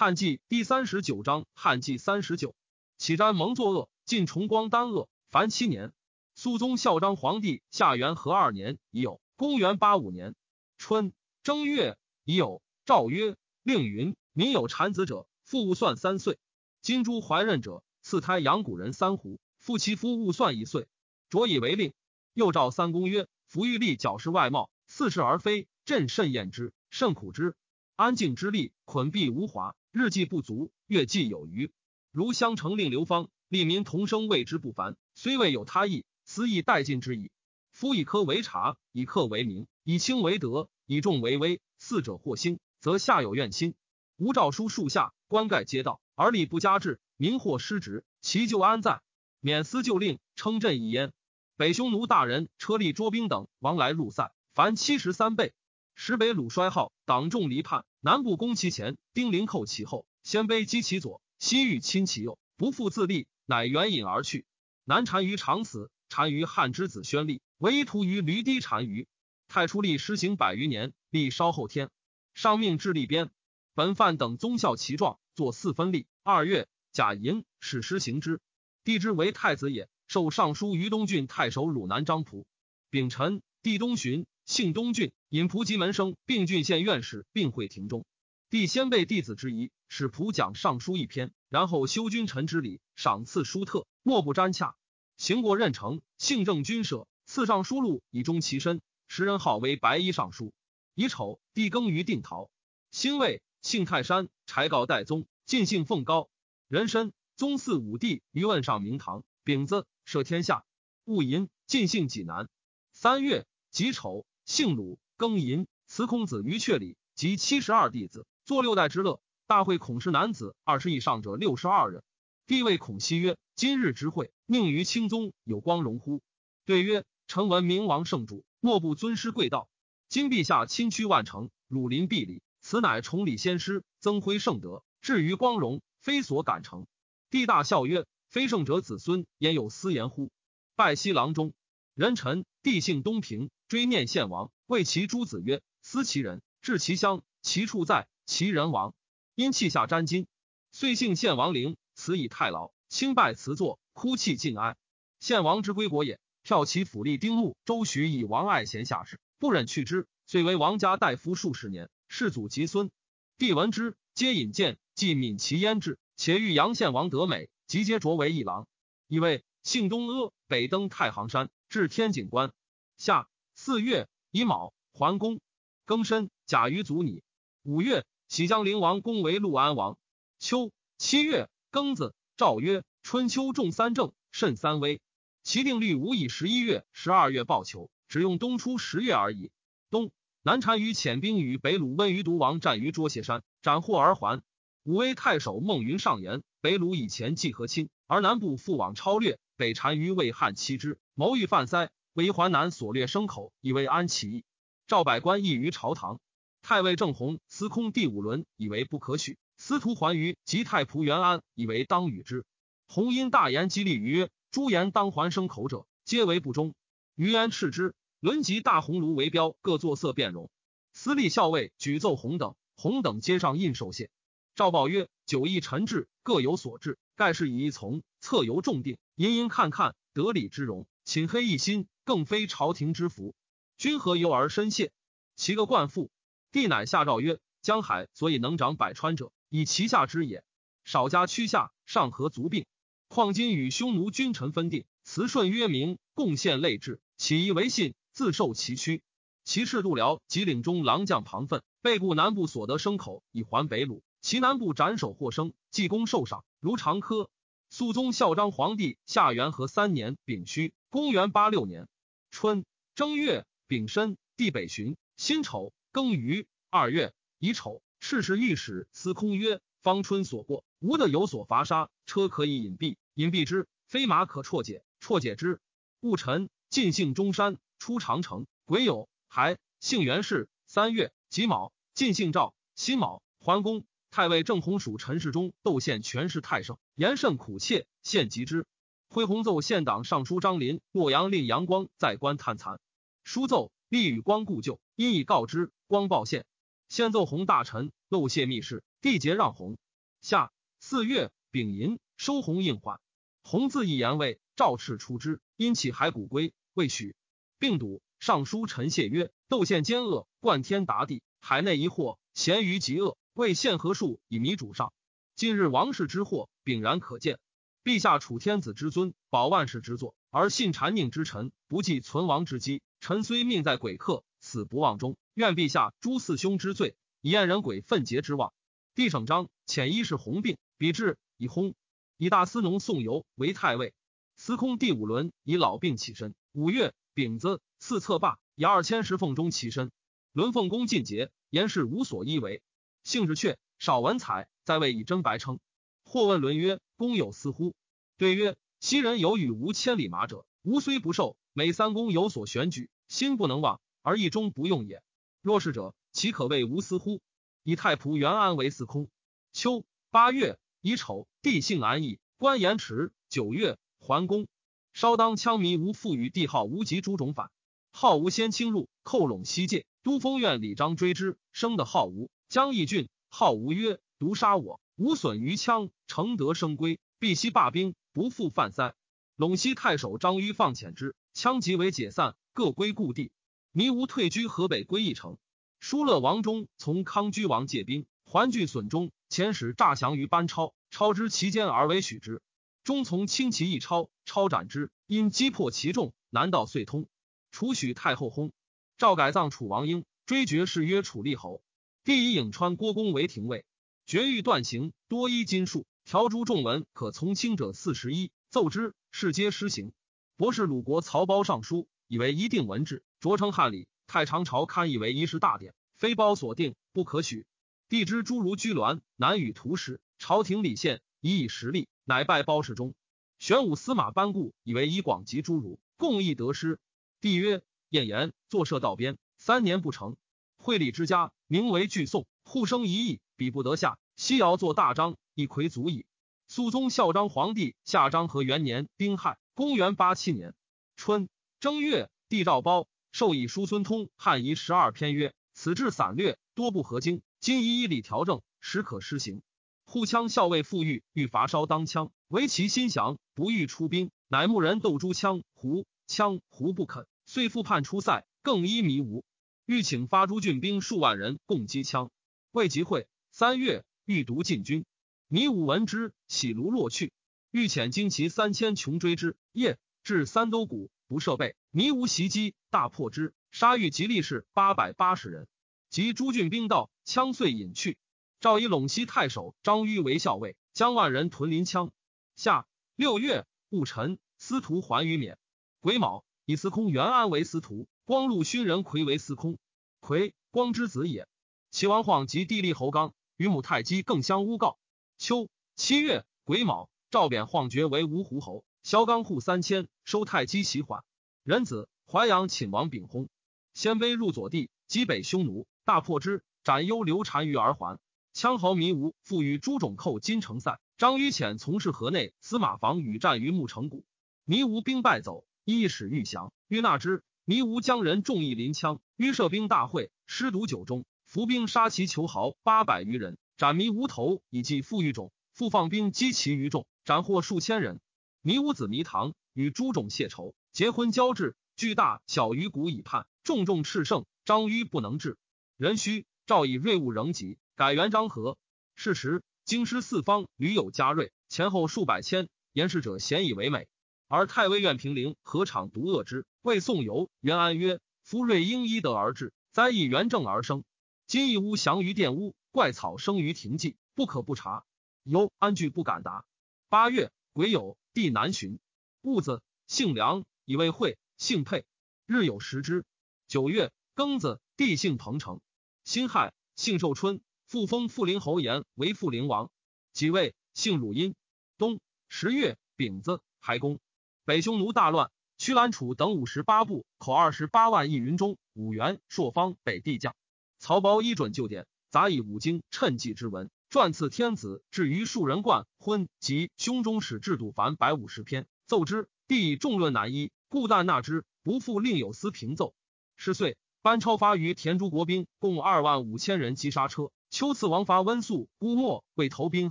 汉纪第三十九章，汉纪三十九，启瞻蒙作恶，晋崇光丹恶，凡七年。肃宗孝章皇帝下元和二年已有，公元八五年春正月已有。诏曰：令云，民有产子者，父勿算三岁；金珠怀孕者，赐胎养古人三胡，父其夫勿算一岁。着以为令。又诏三公曰：夫欲立矫饰外貌，似是而非，朕甚厌之，甚苦之。安静之力，捆闭无华。日计不足，月计有余。如相承令流芳，利民同生，谓之不凡。虽未有他意，思亦殆尽之矣。夫以科为察，以克为名，以轻为德，以重为威。四者或兴，则下有怨心。吴诏书数下，官盖皆道，而吏不加治，民或失职，其咎安在？免司旧令，称朕一焉。北匈奴大人车力捉兵等，往来入塞，凡七十三倍。时北鲁衰号，党众离叛。南部攻其前，丁零寇其后，鲜卑击其左，西域侵其右，不复自立，乃援引而去。南单于长死，单于汉之子宣立，唯一屠于驴堤单于。太初历施行百余年，历稍后天，上命治立边。本范等宗孝其状，作四分立。二月，甲寅，使施行之。帝之为太子也，受尚书于东郡太守汝南张仆。丙辰，帝东巡。姓东郡，引仆及门生，并郡县院士，并会庭中。帝先备弟子之仪，使仆讲尚书一篇，然后修君臣之礼，赏赐书特，莫不沾洽。行过任城，姓郑君舍，赐尚书录以忠其身，时人号为白衣尚书。乙丑，帝耕于定陶。辛未，姓泰山，柴告代宗，晋姓奉高，人参，宗祀武帝于问上明堂。丙子，赦天下。戊寅，晋姓济南。三月己丑。姓鲁，庚寅，辞孔子于阙里及七十二弟子，作六代之乐。大会孔氏男子二十以上者六十二人。帝谓孔熙曰：“今日之会，命于清宗有光荣乎？”对曰：“臣闻明王圣主，莫不尊师贵道。今陛下亲驱万乘，汝临必礼，此乃崇礼先师，增辉圣德，至于光荣，非所敢成。”帝大笑曰：“非圣者子孙焉有私言乎？”拜西郎中。人臣，帝姓东平。追念献王，谓其诸子曰：“思其人，至其乡，其处在，其人亡。因泣下沾巾，遂幸献王陵。辞以太牢，亲拜辞座，哭泣尽哀。献王之归国也，票其府吏丁牧、周徐以王爱贤下士，不忍去之，遂为王家大夫数十年。世祖及孙，帝闻之，皆引荐，既敏其焉制，且欲杨献王得美，即皆擢为一郎。以为姓东阿，北登太行山，至天井关下。四月乙卯，桓公庚申，甲于卒。你。五月，喜将陵王公为陆安王。秋七月庚子，诏曰：春秋重三正，慎三危。其定律无以十一月、十二月报求，只用冬初十月而已。冬，南单于遣兵与北鲁温于独王战于捉斜山，斩获而还。武威太守孟云上言：北鲁以前既和亲，而南部复往超略，北单于为汉欺之，谋欲犯塞。为淮南所掠牲口，以为安其意。赵百官议于朝堂。太尉郑弘司空第五轮，以为不可许。司徒桓于及太仆元安，以为当与之。弘因大言激励于曰：“诸言当还牲口者，皆为不忠。”于言斥之。轮及大红炉为标，各作色变容。司隶校尉举奏弘等，弘等皆上印受谢。赵报曰：“九义臣志各有所志，盖是以一从，策由众定。隐隐看看，得理之容，寝黑一心。”更非朝廷之福，君何由而深谢？其个冠父，帝乃下诏曰：江海所以能长百川者，以其下之也。少家屈下，上合足病。况今与匈奴君臣分定，辞顺曰明，贡献类制，起义为信，自受其屈。其士度辽及领中郎将庞奋，背故南部所得牲口，以还北鲁。其南部斩首获生，济功受赏，如常科。肃宗孝章皇帝下元和三年丙戌，公元八六年。春正月丙申，地北巡。辛丑庚戌，二月乙丑，赤石御史司空曰：“方春所过，无的有所罚杀。车可以隐蔽，隐蔽之；飞马可绰解，绰解之。戊辰，晋姓中山，出长城。癸酉，还姓袁氏。三月己卯，晋姓赵。辛卯，桓公太尉郑弘属陈世忠窦宪权势太盛，言甚苦切，献疾之。”恢弘奏献党尚书张林、洛阳令杨光在官探残。书奏立与光故旧，因以告之。光报献。献奏弘大臣漏泄密事，帝节让弘。夏四月丙寅，收弘应缓。弘自一言为赵赤出之，因起骸骨归，未许。病笃尚书陈谢曰：窦宪奸恶，贯天达地，海内疑惑，咸于极恶，为献何术以弥主上。今日王室之祸，炳然可见。陛下处天子之尊，保万世之作，而信谗佞之臣，不计存亡之机。臣虽命在鬼客，死不忘忠。愿陛下诛四兄之罪，以验人鬼愤结之望。帝省章遣一是红病，比至以轰。以大司农宋游为太尉。司空第五轮以老病起身。五月丙子，赐策罢，以二千石凤中起身。轮凤宫尽节，言事无所依为。性之阙，少文采，在位以真白称。或问伦曰：“公有私乎？”对曰：“昔人有与无千里马者，吾虽不受，每三公有所选举，心不能忘，而意中不用也。若是者，岂可谓无私乎？”以太仆元安为司空。秋八月乙丑，帝姓安邑，官延迟。九月桓公。稍当羌迷无复与帝号无极诸种反，号无先侵入，寇陇西界。都封院李章追之，生的号无。江义郡号无曰：“毒杀我，无损于羌，承德生归，必悉罢兵，不复犯塞。”陇西太守张於放遣之，羌即为解散，各归故地。迷无退居河北，归义城。疏勒王忠从康居王借兵，还据损中，遣使诈降于班超，超知其间而为许之。中从轻骑一超，超斩之，因击破其众，南道遂通。楚许太后薨，赵改葬楚王英，追爵谥曰楚厉侯。帝以颍川郭公为廷尉，绝欲断刑，多依金术，条诸众文可从轻者四十一，奏之，事皆施行。博士鲁国曹褒上书，以为一定文制，着称汉礼。太常朝堪以为一时大典，非包所定，不可许。帝之诸如居鸾，难与图实，朝廷礼献，以以实力。乃拜包世中，玄武司马班固以为以广及诸儒，共议得失。帝曰：“晏言坐射道边，三年不成。惠礼之家，名为巨宋，户生一亿，比不得下。西尧作大章，一魁足矣。”肃宗孝章皇帝下章和元年丁亥，公元八七年春正月，帝诏包授以叔孙通汉仪十二篇，曰：“此志散略，多不合经。今以以礼调正，时可施行。”护羌校尉傅玉欲伐烧当羌，为其心降，不欲出兵，乃牧人斗诸羌胡，羌胡不肯，遂复叛出塞，更依迷吴。欲请发诸郡兵数万人共击羌，未及会。三月，欲独进军，迷武闻之，喜如落去。欲遣精骑三千穷追之，夜至三都谷，不设备，迷无袭击，大破之，杀欲吉利士八百八十人。及诸郡兵到，羌遂隐去。赵以陇西太守张於为校尉，将万人屯临羌。夏六月戊辰，司徒还于免。癸卯，以司空元安为司徒，光禄勋人魁为司空。魁，光之子也。齐王晃及帝立侯刚与母太姬更相诬告。秋七月癸卯，赵贬晃爵为芜湖侯，萧刚户三千，收太姬齐缓。仁子淮阳寝王秉薨。鲜卑入左地，击北匈奴，大破之，斩幽流单于而还。羌豪弥吴复与诸种寇金城塞，张於潜从事河内司马房与战于牧城谷，弥吴兵败走，一使欲降，欲纳之。弥吴将人众议临羌，于设兵大会，失毒酒中，伏兵杀其囚豪八百余人，斩弥吴头以祭复欲种，复放兵击其余众，斩获数千人。弥吴子弥唐与诸种谢仇，结婚交至，巨大小鱼谷以叛，众众炽盛，张於不能治。人须诏以锐物仍及。改元章和。是时，京师四方屡有加锐，前后数百千，言事者咸以为美。而太尉院平陵何尝独恶之？谓宋游、元安曰：“夫瑞应依德而治，灾异元正而生。今一屋降于殿屋，怪草生于庭际，不可不察。”尤安惧不敢答。八月癸酉，帝南巡，戊子，姓梁，以为会，姓沛，日有食之。九月庚子，帝姓彭城，辛亥，姓寿春。复封富陵侯延为富陵王，即位，姓汝阴。冬十月丙子，海公。北匈奴大乱，屈兰楚等五十八部，口二十八万，一云中五原朔方北地将。曹胞依准旧典，杂以五经趁计之文，撰赐天子，至于数人冠婚及胸中使制度凡百五十篇，奏之。帝以众论难依，故但纳之，不复另有司平奏。十岁，班超发于田诸国兵共二万五千人击杀车。秋次王伐温宿、乌莫，为投兵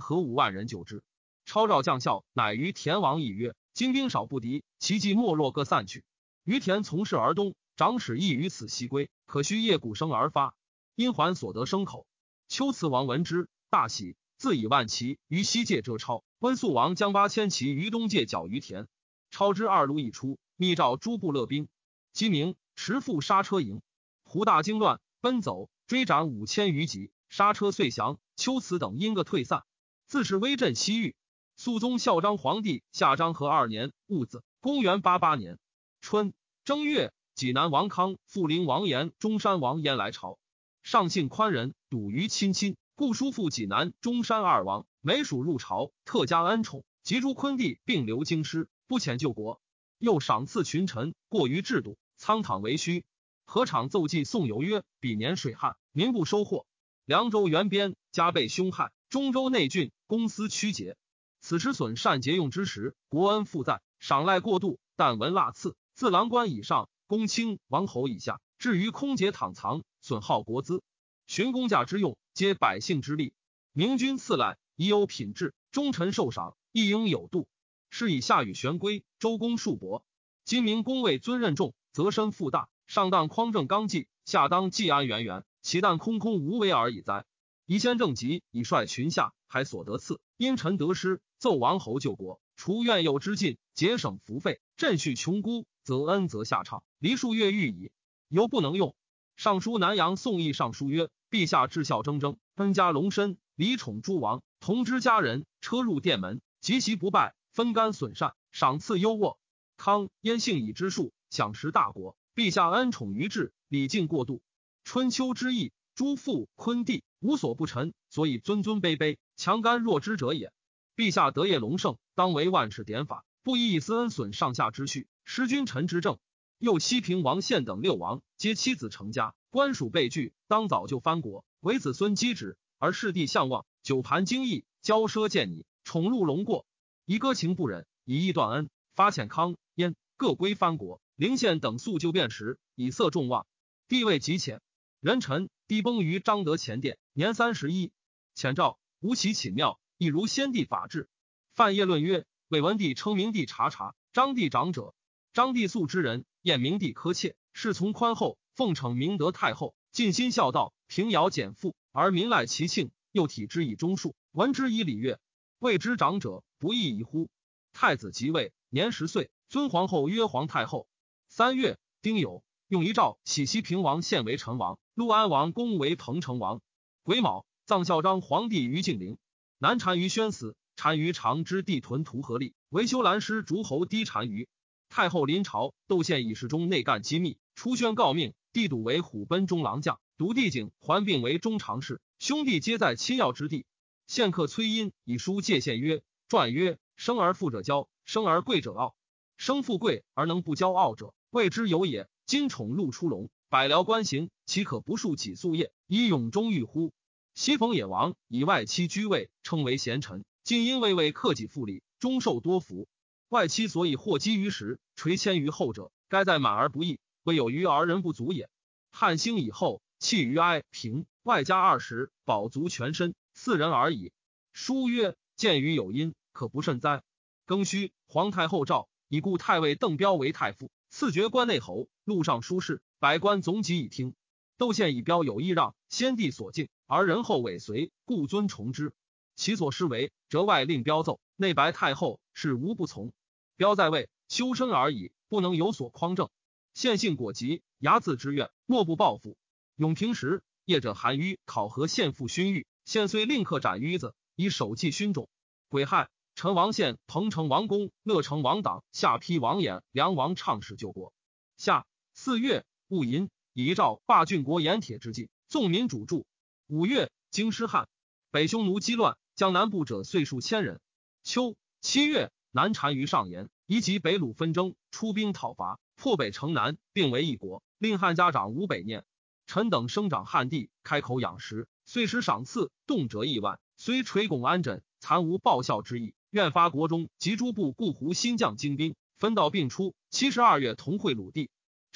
合五万人救之。超召将校，乃于田王议曰：“今兵少不敌，其计没落，各散去。”于田从事而东，长史亦于此西归，可须夜鼓声而发。因还所得牲口。秋次王闻之，大喜，自以万骑于西界遮超。温宿王将八千骑于东界剿于田。超之二路一出，密诏诸部勒兵。鸡鸣，持赴刹车营。胡大惊乱，奔走，追斩五千余级。刹车遂降。秋辞等因各退散。自是威震西域。肃宗孝章皇帝下章和二年戊子，公元八八年春正月，济南王康、富陵王延、中山王延来朝。上信宽仁，笃于亲亲，故叔父济南、中山二王，每属入朝，特加恩宠。及诸昆帝并留京师，不遣救国。又赏赐群臣，过于制度，仓躺为虚。何场奏记宋游曰：“比年水旱，民不收获。凉州原边加倍凶害，中州内郡公私曲节。此时损善节用之时，国恩负在，赏赖过度。但闻腊赐，自郎官以上，公卿王侯以下，至于空节躺藏，损耗国资，寻公价之用，皆百姓之力。明君赐赖，宜有品质；忠臣受赏，亦应有度。是以下雨玄归，周公数伯。今明公位尊任重，则身负大。”上当匡正纲纪，下当济安元元，其但空空无为而已哉？宜先正己，以率群下，还所得赐，因臣得失，奏王侯救国，除怨诱之尽，节省服费，振恤穷孤，则恩泽下畅，梨树月欲矣。犹不能用。尚书南阳宋义尚书曰：陛下至孝铮铮，恩加隆深，礼宠诸王，同之家人，车入殿门，及其不败，分甘损善，赏赐优渥。康焉幸以之术，享食大国。陛下恩宠于志，礼敬过度。春秋之意，诸父昆弟无所不臣，所以尊尊卑卑，强干弱之者也。陛下德业隆盛，当为万世典法，不以以私恩损上下之序，失君臣之政。又西平王献等六王，皆妻子成家，官属被拒，当早就藩国，为子孙积止，而世弟相望，久盘经义，骄奢见你，宠入龙过，以歌情不忍，以义断恩，发遣康燕各归藩国。灵县等素就变时，以色众望，地位极浅。人臣低崩于张德前殿，年三十一。遣诏吴起寝庙，亦如先帝法制。范晔论曰：魏文帝称明帝察察，张帝长者。张帝素之人，厌明帝苛切，侍从宽厚，奉承明德太后，尽心孝道，平徭减负，而民赖其庆，又体之以忠恕，闻之以礼乐。谓之长者，不亦宜乎？太子即位，年十岁，尊皇后曰皇太后。三月，丁酉，用遗诏喜西平王献为陈王，陆安王恭为彭城王。癸卯，葬孝章皇帝于敬陵。南单于宣死，单于长之地屯涂合力，维修兰师诸侯低单于。太后临朝，窦宪以事中内干机密，出宣告命。帝笃为虎贲中郎将，独帝景还并为中常侍，兄弟皆在亲要之地。献客崔殷以书借献曰：传曰，生而富者骄，生而贵者傲。生富贵而能不骄傲者。谓之有也。今宠禄出笼，百僚官行，岂可不述己夙业，以永忠欲乎？西冯野王以外戚居位，称为贤臣。今因为为克己复礼，终受多福。外戚所以获积于时，垂迁于后者，该在满而不义，未有余而人不足也。汉兴以后，弃于哀平，外加二十，保足全身，四人而已。书曰：见于有因，可不慎哉？庚戌，皇太后诏以故太尉邓彪为太傅。赐爵关内侯，录尚书事，百官总己以听。窦宪以标有意让先帝所敬，而人后尾随，故尊崇之。其所失为，折外令标奏，内白太后，是无不从。标在位，修身而已，不能有所匡正。献性果急，睚眦之怨，莫不报复。永平时，业者韩愈考核献父勋玉，献虽令客斩鱼子，以首祭勋种。癸亥。陈王献、彭城王公、乐成王党、下邳王衍、梁王倡使救国。夏四月戊寅，以一诏罢郡国盐铁之计，纵民主著。五月，京师旱，北匈奴激乱，江南部者岁数千人。秋七月，南单于上言，以及北虏纷争，出兵讨伐，破北城南，并为一国，令汉家长无北念。臣等生长汉地，开口养食，岁时赏赐，动辄亿万，虽垂拱安枕，残无报效之意。愿发国中及诸部固胡新将精兵，分道并出。七十二月，同会鲁地。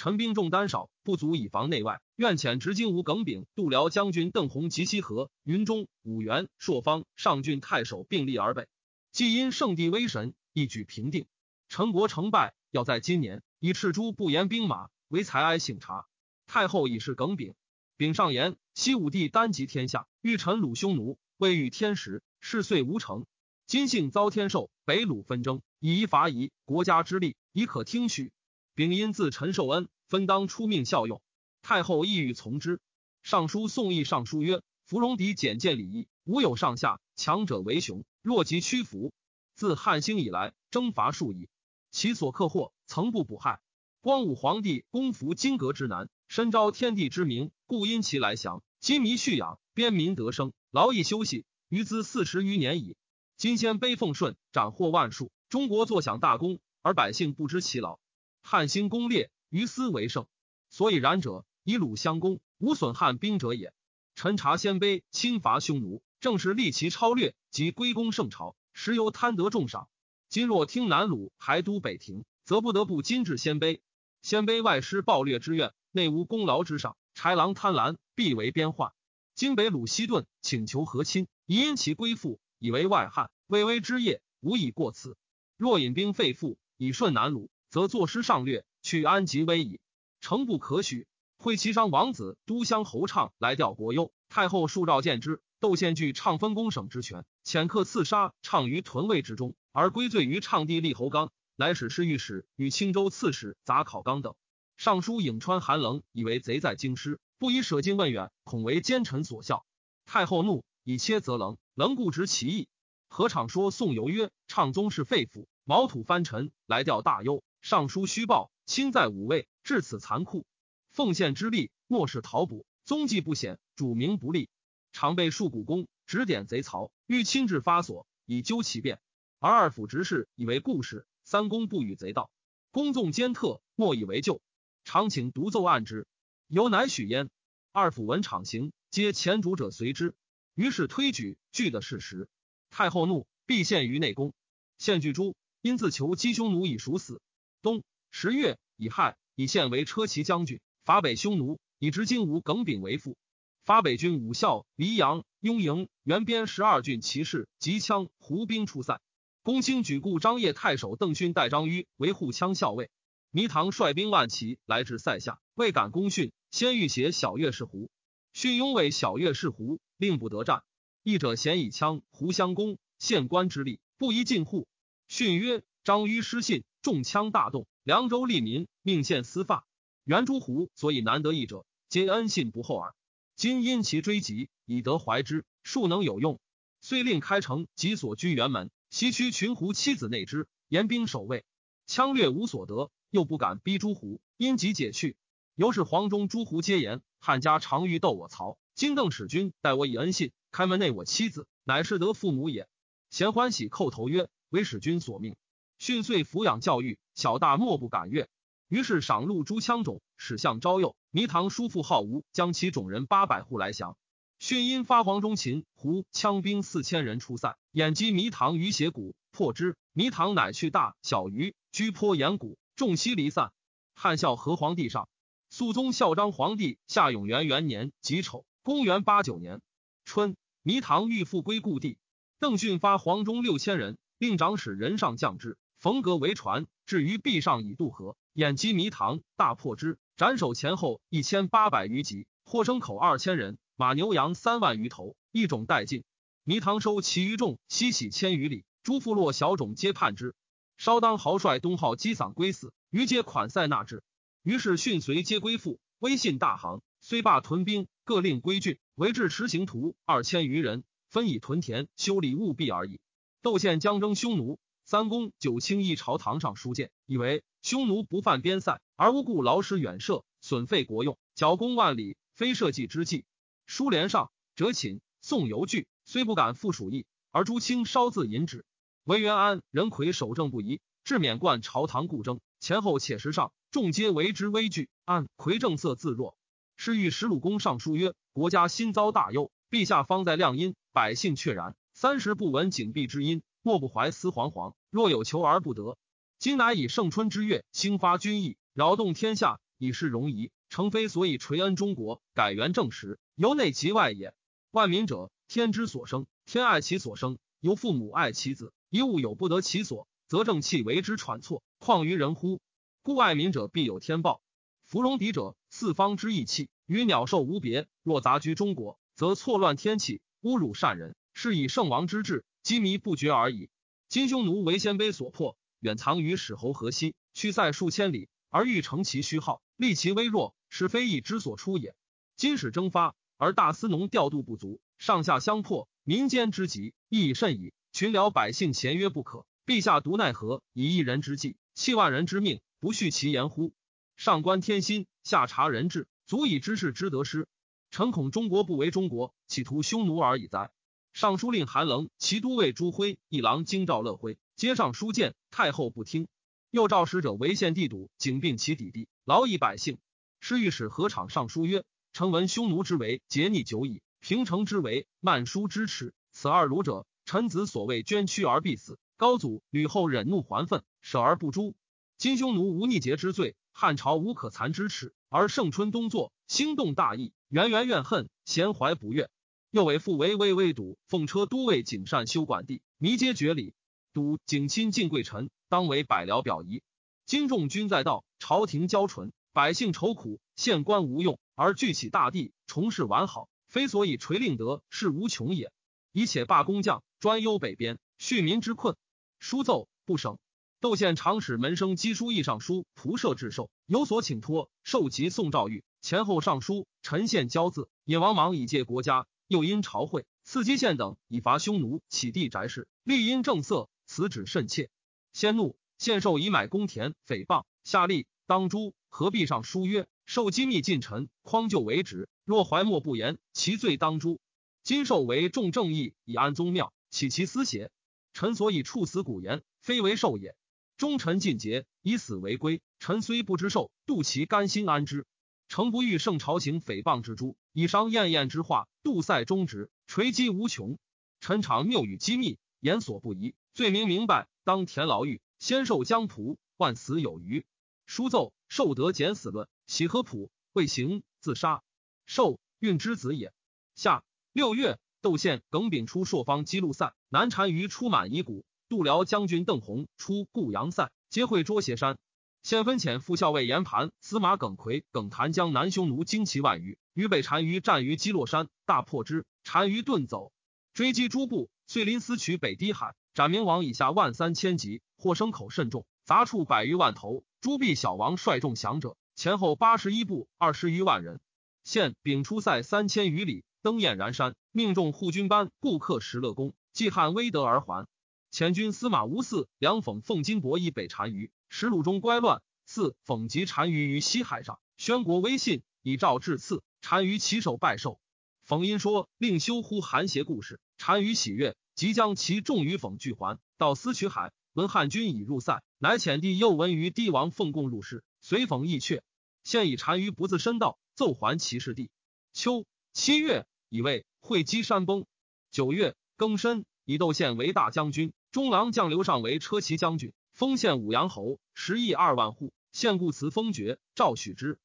陈兵重单少，不足以防内外，愿遣执金吾耿炳、度辽将军邓弘及西河、云中、武元、朔方、上郡太守并立而北。既因圣帝威神，一举平定。陈国成败，要在今年。以赤珠不言兵马，为才哀幸察。太后已是耿炳。炳上言：西武帝单及天下，欲臣鲁匈奴，未遇天时，事遂无成。今幸遭天授，北鲁纷争，以夷伐夷，国家之力已可听许。丙因自陈受恩，分当出命效用。太后意欲从之。尚书宋义上书曰：芙蓉敌简见礼义，无有上下，强者为雄，弱即屈服。自汉兴以来，征伐数矣，其所克获，曾不补害。光武皇帝攻服金阁之南，深昭天地之名，故因其来降。今弥蓄养，边民得生，劳役休息，余资四十余年矣。今先卑奉顺，斩获万数，中国坐享大功，而百姓不知其劳。汉兴功烈，于斯为盛。所以然者，以鲁相攻，无损汉兵者也。臣察鲜卑侵伐匈奴，正是利其超略及归功圣朝，时由贪得重赏。今若听南鲁还都北庭，则不得不今至鲜卑。鲜卑外施暴虐之怨，内无功劳之上，豺狼贪婪，必为边患。今北鲁西顿请求和亲，以因其归附，以为外汉，未危之业，无以过此。若引兵废复，以顺南鲁，则坐师上略，去安及危矣。诚不可许。会齐商王子都乡侯畅来调国忧，太后数召见之。窦宪据畅分公省之权，遣客刺杀畅于屯卫之中，而归罪于畅帝立侯刚。乃使侍御史与青州刺史杂考纲等上书颍川韩冷，以为贼在京师，不以舍近问远，恐为奸臣所笑。太后怒，以切责冷。冷固执其意。何尝说宋游曰：“畅宗室废府，毛土藩臣，来调大忧。尚书虚报，亲在五位，至此残酷。奉献之力，莫使逃捕，踪迹不显，主名不立。常被戍古宫，指点贼曹，欲亲至发所，以究其变。而二府执事以为故事。”三公不与贼道，公纵奸特，莫以为救。常请独奏案之，由乃许焉。二府闻场行，皆前主者随之。于是推举据的事实。太后怒，必献于内宫。献巨珠，因自求击匈奴以赎死。冬十月，以亥，以献为车骑将军，伐北匈奴，以执金吾耿炳为父。发北军武校、黎阳、雍营、原边十二郡骑士及羌胡兵出塞。公卿举故张掖太守邓勋代张迂为护羌校尉。迷唐率兵万骑来至塞下，未敢攻训，先欲挟小月氏胡。训拥为小月氏胡，令不得战。义者嫌以羌胡相攻，县官之力不宜进户。训曰：张迂失信，众羌大动，凉州利民命献司发。原诸胡所以难得义者，皆恩信不厚耳。今因其追及，以得怀之，庶能有用，遂令开城，及所居辕门。西区群胡妻子内之，严兵守卫，羌掠无所得，又不敢逼诸胡，因即解去。由是黄忠诸胡皆言：汉家常欲斗我曹，今邓使君待我以恩信，开门内我妻子，乃是得父母也。贤欢喜叩头曰：为使君所命。训遂抚养教育，小大莫不敢悦。于是赏禄诸羌种，使相招诱。糜唐叔父好吴，将其种人八百户来降。训因发黄中秦胡羌兵四千人出塞，掩击糜唐于斜谷，破之。糜唐乃去大小鱼居坡岩谷，众悉离散。汉孝和皇帝上，肃宗孝章皇帝下永元元年己丑，公元八九年春，糜唐欲复归故地。邓训发黄中六千人，令长史人上降之，冯革为船，至于壁上以渡河，掩击糜唐，大破之，斩首前后一千八百余级，获牲口二千人。马牛羊三万余头，一种殆尽。糜唐收其余众，西徙千余里。诸部落小种皆叛之。稍当豪帅东号击丧归死，余皆款塞纳之。于是迅随皆归附。威信大行，虽罢屯兵，各令归郡，为至持行徒二千余人，分以屯田、修理务必而已。窦宪将征匈奴，三公九卿一朝堂上书谏，以为匈奴不犯边塞，而无故劳师远涉，损费国用，剿攻万里，非社稷之计。书连上，折寝，宋游惧，虽不敢复属意，而朱清稍自引止。韦元安、任魁守正不疑，致免冠朝堂故争，前后且时上，众皆为之畏惧。安魁正色自若，是欲使鲁公上书曰：国家新遭大忧，陛下方在亮阴，百姓却然。三十不闻景壁之音，莫不怀思惶惶。若有求而不得，今乃以盛春之月，兴发君意，扰动天下，以示容仪。成非所以垂恩中国，改元正时，由内及外也。万民者，天之所生，天爱其所生，由父母爱其子。一物有不得其所，则正气为之喘错，况于人乎？故爱民者，必有天报。芙蓉敌者，四方之义气，与鸟兽无别。若杂居中国，则错乱天气，侮辱善人，是以圣王之治，积迷不绝而已。今匈奴为鲜卑所破，远藏于始侯河西，驱塞数千里，而欲乘其虚号，立其微弱。是非义之所出也。今使征发，而大司农调度不足，上下相迫，民间之急，亦已甚矣。群僚百姓前曰不可，陛下独奈何？以一人之计，弃万人之命，不恤其言乎？上观天心，下察人志，足以知事之得失。臣恐中国不为中国，企图匈奴而已哉？尚书令韩冷、骑都尉朱辉、一郎京兆乐辉，皆上书谏，太后不听。又召使者为献帝堵，警并其邸地，劳役百姓。是御史何场上书曰：“臣闻匈奴之为桀逆久矣，平城之为慢书之耻。此二儒者，臣子所谓捐躯而必死。高祖吕后忍怒还愤，舍而不诛。今匈奴无逆节之罪，汉朝无可残之耻，而盛春东作，兴动大义，源源怨恨，闲怀不悦。又为父为威威堵，奉车都尉景善修管地，弥皆绝礼。堵景亲近贵臣，当为百僚表仪。今众军在道，朝廷骄纯。”百姓愁苦，县官无用，而聚起大地，重事完好，非所以垂令德，是无穷也。以且罢工匠，专忧北边，恤民之困。书奏不省。窦宪常使门生赍书议上书仆射致寿，有所请托，受及宋诏谕，前后上书，陈宪交字，引王莽以借国家，又因朝会赐基县等以伐匈奴，起地宅室，立因正色，此旨甚切。先怒，献寿以买公田，诽谤下吏当诛。何必上书曰：“受机密近臣，匡就为止。若怀默不言，其罪当诛。今受为重正义，以安宗庙，岂其私邪？臣所以处死古言，非为受也。忠臣尽节，以死为归。臣虽不知受，度其甘心安之。诚不欲圣朝行诽谤之诛，以伤艳艳之化，度塞忠直，垂击无穷。臣常谬语机密，言所不疑，罪名明白，当填牢狱，先受江仆，万死有余。”书奏，受得减死论，喜合普未行自杀。受运之子也。下六月，窦宪、耿炳出朔方击戮塞，南单于出满夷谷，度辽将军邓弘出固阳塞，皆会捉斜山。先分遣副校尉严盘、司马耿奎、耿谭将南匈奴精骑万余，与北单于战于基洛山，大破之。单于遁走，追击诸部，遂临泗取北堤海，斩明王以下万三千级，获牲口甚众，杂畜百余万头。朱弼小王率众降者，前后八十一部，二十余万人。现丙出塞三千余里，登燕然山，命众护军班固克石勒宫，继汉威德而还。前军司马吴嗣、梁讽奉金帛以北单于，石鲁中乖乱。四讽及单于于西海上，宣国威信，以诏致赐。单于起手拜寿。讽因说令修乎韩邪故事，单于喜悦，即将其众于讽俱还，到司渠海。闻汉军已入塞，乃遣帝又闻于帝王奉贡入室，随讽意阙。现以单于不自身道，奏还其事地。秋七月，以为会稽山崩。九月庚申，以窦宪为大将军，中郎将刘尚为车骑将军，封县武阳侯，十亿二万户。献故辞封爵，赵许之。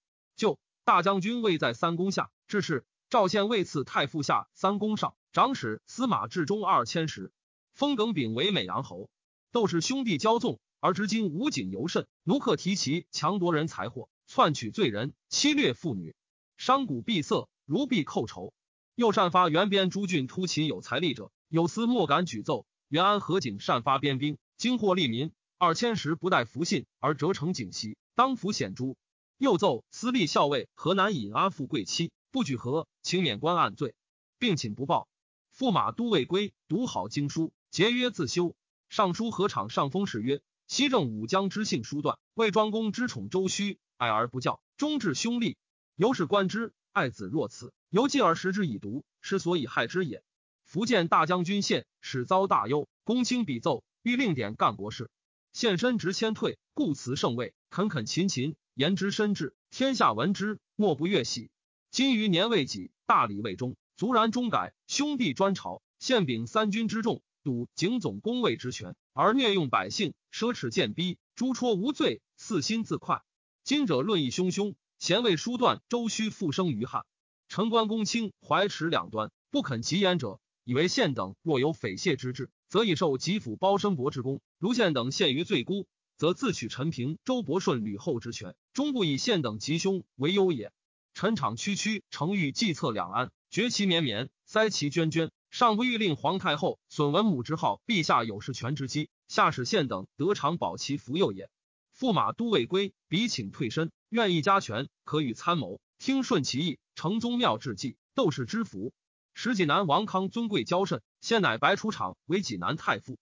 大将军位在三公下，致仕。赵宪位赐太傅下三公上，长史司马至中二千石。封耿炳为美阳侯。窦氏兄弟骄纵，而至今武警尤甚。奴客提其强夺人财货，篡取罪人，欺掠妇女，商贾闭塞，如必寇仇。又善发原边诸郡突秦有财力者，有司莫敢举奏。元安何景善发边兵，惊获利民二千石，不待福信而折成锦旗，当服显诛。又奏司隶校尉河南尹阿富贵妻，不举和，请免官案罪，并请不报。驸马都尉归读好经书，节约自修。尚书何场上封事曰：“西正武将之性疏断，魏庄公之宠周须，爱而不教，终至凶戾。由是观之，爱子若此，由继而食之以毒，是所以害之也。”福建大将军县始遭大忧，公卿比奏，欲令点干国事。献身直谦退，故辞圣位，恳恳勤勤，言之深挚，天下闻之，莫不悦喜。今于年未己，大礼未终，卒然中改，兄弟专朝，献秉三军之众。赌景总公位之权，而虐用百姓，奢侈贱逼，诛戳无罪，四心自快。今者论议汹汹，贤位书断，周须复生于汉。臣关公卿怀持两端，不肯急言者，以为县等若有匪亵之志，则以受吉府包身伯之功；如县等陷于罪孤，则自取陈平、周伯顺、吕后之权，终不以县等吉凶为忧也。陈场区区，诚欲计策两安，绝其绵绵，塞其涓涓，上不欲令皇太后损文武之号，陛下有事权之机，下使县等得偿保其福佑也。驸马都尉归，彼请退身，愿意加权，可与参谋，听顺其意，成宗庙治计，斗士之福。使济南王康尊贵骄甚，现乃白出场为济南太傅。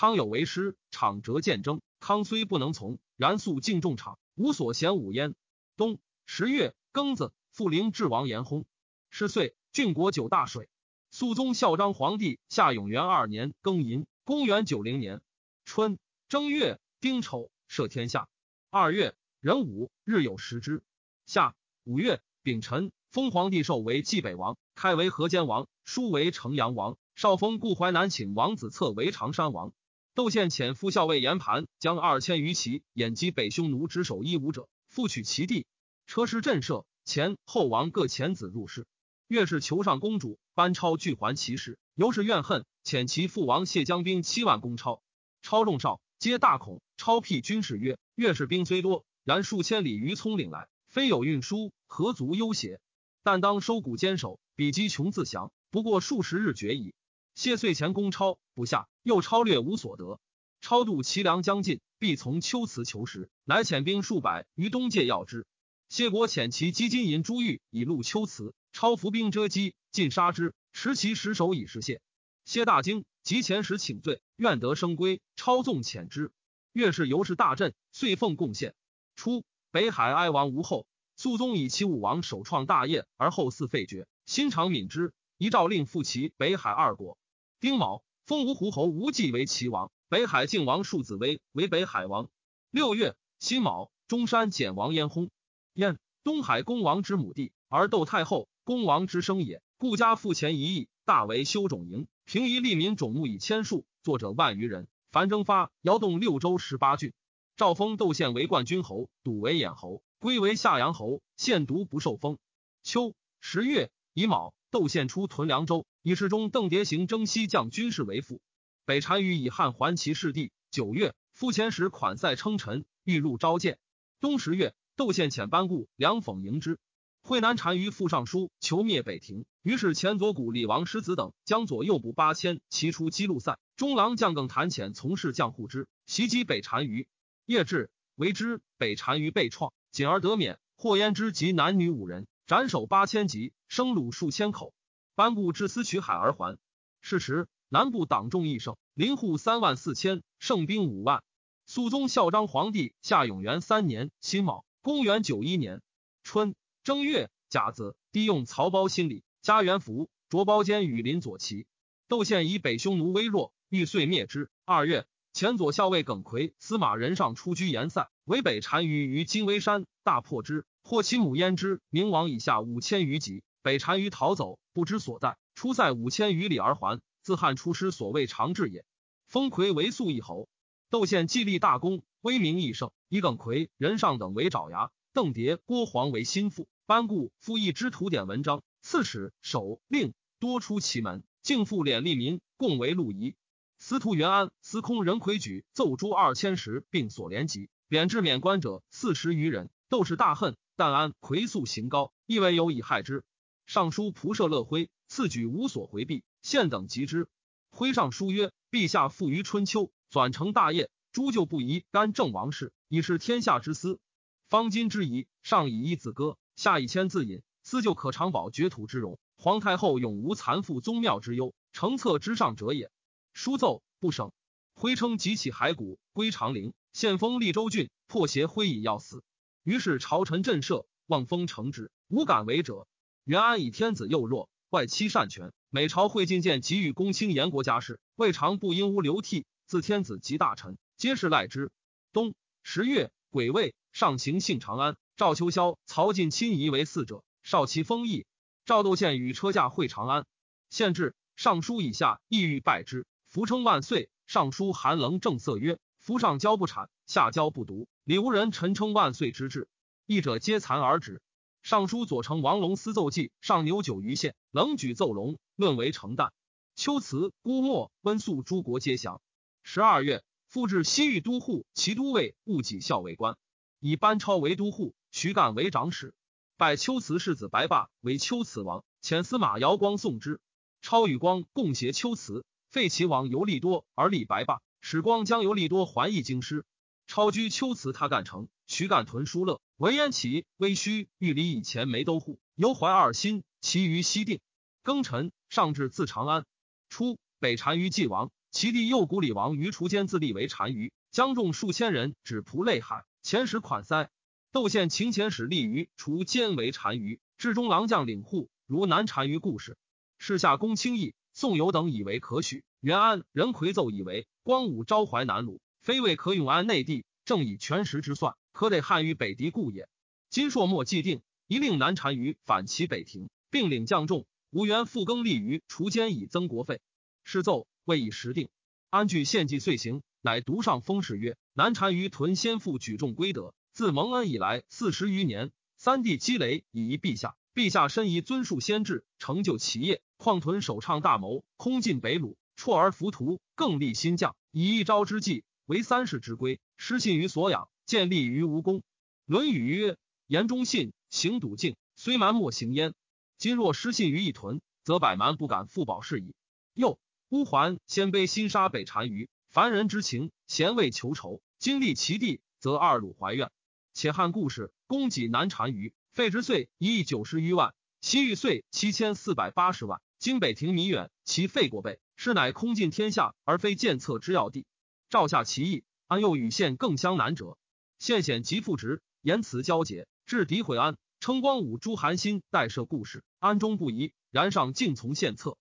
康有为师，场折见争，康虽不能从，然素敬重场，无所嫌武焉。冬十月庚子。复陵至王延薨，是岁，郡国九大水。肃宗孝章皇帝下永元二年庚寅，公元九零年春正月丁丑，赦天下。二月壬午，日有食之。夏五月丙辰，封皇帝寿为济北王，开为河间王，叔为城阳王。少封顾淮南请王子策为常山王。窦宪遣副校尉严盘将二千余骑掩击北匈奴之首一武者，复取其地，车师震慑。前后王各遣子入室，越是求上公主，班超拒还其事，由是怨恨，遣其父王谢将兵七万攻超。超众少，皆大恐。超辟军士曰：“越是兵虽多，然数千里于葱岭来，非有运输，何足忧邪？但当收谷坚守，彼击穷自降，不过数十日决矣。”谢岁前攻超不下，又超略无所得。超度齐梁将近，必从秋辞求食，乃遣兵数百于东界要之。谢国遣其击金银珠玉以录秋辞，超伏兵遮击，尽杀之，持其尸首以示谢。谢大惊，及前时请罪，愿得生归。超纵遣之。越氏尤是大振，遂奉贡献。初，北海哀王无后，肃宗以其武王首创大业，而后嗣废绝，心常悯之，一诏令复齐北海二国。丁卯，封吴胡侯吴忌为齐王，北海靖王庶子威为北海王。六月辛卯，中山简王燕薨。燕东海公王之母弟，而窦太后公王之生也。故家父前一役，大为修种营，平夷利民种木以千数，作者万余人。凡征发，摇动六州十八郡。赵封窦宪为冠军侯，笃为衍侯，归为夏阳侯。献独不受封。秋十月乙卯，窦宪出屯凉州，以世中邓蝶行征西将军事为副。北单于以汉还其世地。九月，夫前时款塞称臣，欲入召见。冬十月。窦宪遣班固、梁讽迎之。惠南单于副尚书求灭北庭，于是前左谷李王师子等将左右部八千齐出击路塞。中郎将更谭遣从事将护之，袭击北单于。夜至，为之北单于被创，仅而得免。霍焉之及男女五人，斩首八千级，生虏数千口。班固至斯取海而还。是时南部党众益盛，临户三万四千，胜兵五万。肃宗孝章皇帝下永元三年辛卯。公元九一年春正月甲子，帝用曹包心理，加元服，着包间与林左骑。窦宪以北匈奴微弱，欲遂灭之。二月，前左校尉耿奎、司马仁上出居延塞，为北单于于金微山，大破之，获其母焉之明王以下五千余级。北单于逃走，不知所在，出塞五千余里而还。自汉出师，所谓长治也。封奎为肃义侯。窦宪既立大功，威名益盛。以耿奎、任上等为爪牙，邓蝶、郭黄为心腹，班固复议之图典文章，刺史、守、令多出其门，敬父敛利民，共为路仪。司徒元安、司空任魁举奏诸二千石，并所连及，贬至免官者四十余人。窦氏大恨，但安魁素行高，亦为有以害之。尚书仆射乐辉赐举无所回避，现等及之。徽上书曰：“陛下富于春秋，转成大业。”诸就不宜干政王事，以是天下之私。方今之宜，上以一字歌，下以千字引，思就可长保绝土之容。皇太后永无残复宗庙之忧，成策之上者也。书奏不省，徽称即起骸骨归长陵，献封利州郡，破邪徽以要死。于是朝臣震慑，望封成之，无敢为者。元安以天子幼弱，外戚擅权，每朝会进谏给予公卿言国家事，未尝不因无流涕。自天子及大臣。皆是赖之。冬十月癸未，上行幸长安。赵秋霄、曹进亲夷为嗣者，少其封邑。赵窦宪与车驾会长安。县至，尚书以下意欲拜之，福称万岁。尚书寒冷正色曰：“夫上交不产，下交不独，礼无人臣称万岁之志。”译者皆惭而止。尚书左丞王龙思奏记上牛九于县，冷举奏龙，论为成旦。秋辞、孤墨、温宿诸国皆降。十二月，复置西域都护、骑都尉务己校尉官，以班超为都护，徐干为长史。拜秋辞世子白霸为秋辞王，遣司马姚光送之。超与光共携秋辞，废齐王游利多而立白霸，使光将游利多还邑京师。超居秋辞他干城，徐干屯疏勒，文焉齐、微须、玉离以前没都护，犹怀二心，其余西定。庚辰，上至自长安。初，北单于既亡，其弟右谷里王于除间自立为单于，将众数千人止蒲泪海，遣使款塞。窦宪秦遣使立于除间为单于，至中郎将领户，如南单于故事。事下公轻易，宋友等以为可许。元安任魁奏以为光武招淮南虏，非为可永安内地，正以全时之算，可得汉于北敌故也。金朔末既定，一令南单于反其北庭，并领将众。吴元复更立于除间以增国费，是奏未以时定。安据献计遂行，乃独上封事曰：南单于屯先父举重归德，自蒙恩以来四十余年，三弟积累以遗陛下。陛下深宜尊述先制，成就其业。况屯首倡大谋，空尽北虏，辍而浮屠，更立新将，以一朝之计为三世之规，失信于所养，建立于无功。论语曰：言忠信，行笃敬，虽蛮莫行焉。今若失信于一屯，则百蛮不敢复保是矣。又乌桓鲜卑新杀北单于，凡人之情，贤为求仇。今立其地，则二鲁怀怨。且汉故事，公己南单于，废之岁一亿九十余万，西域岁七千四百八十万。今北庭弥远，其废过倍，是乃空尽天下，而非建策之要地。赵下其意，安又与县更相难者。献显极复职，言辞交结，至敌毁安。称光武、朱寒心代设故事，安中不疑，然上敬从献策。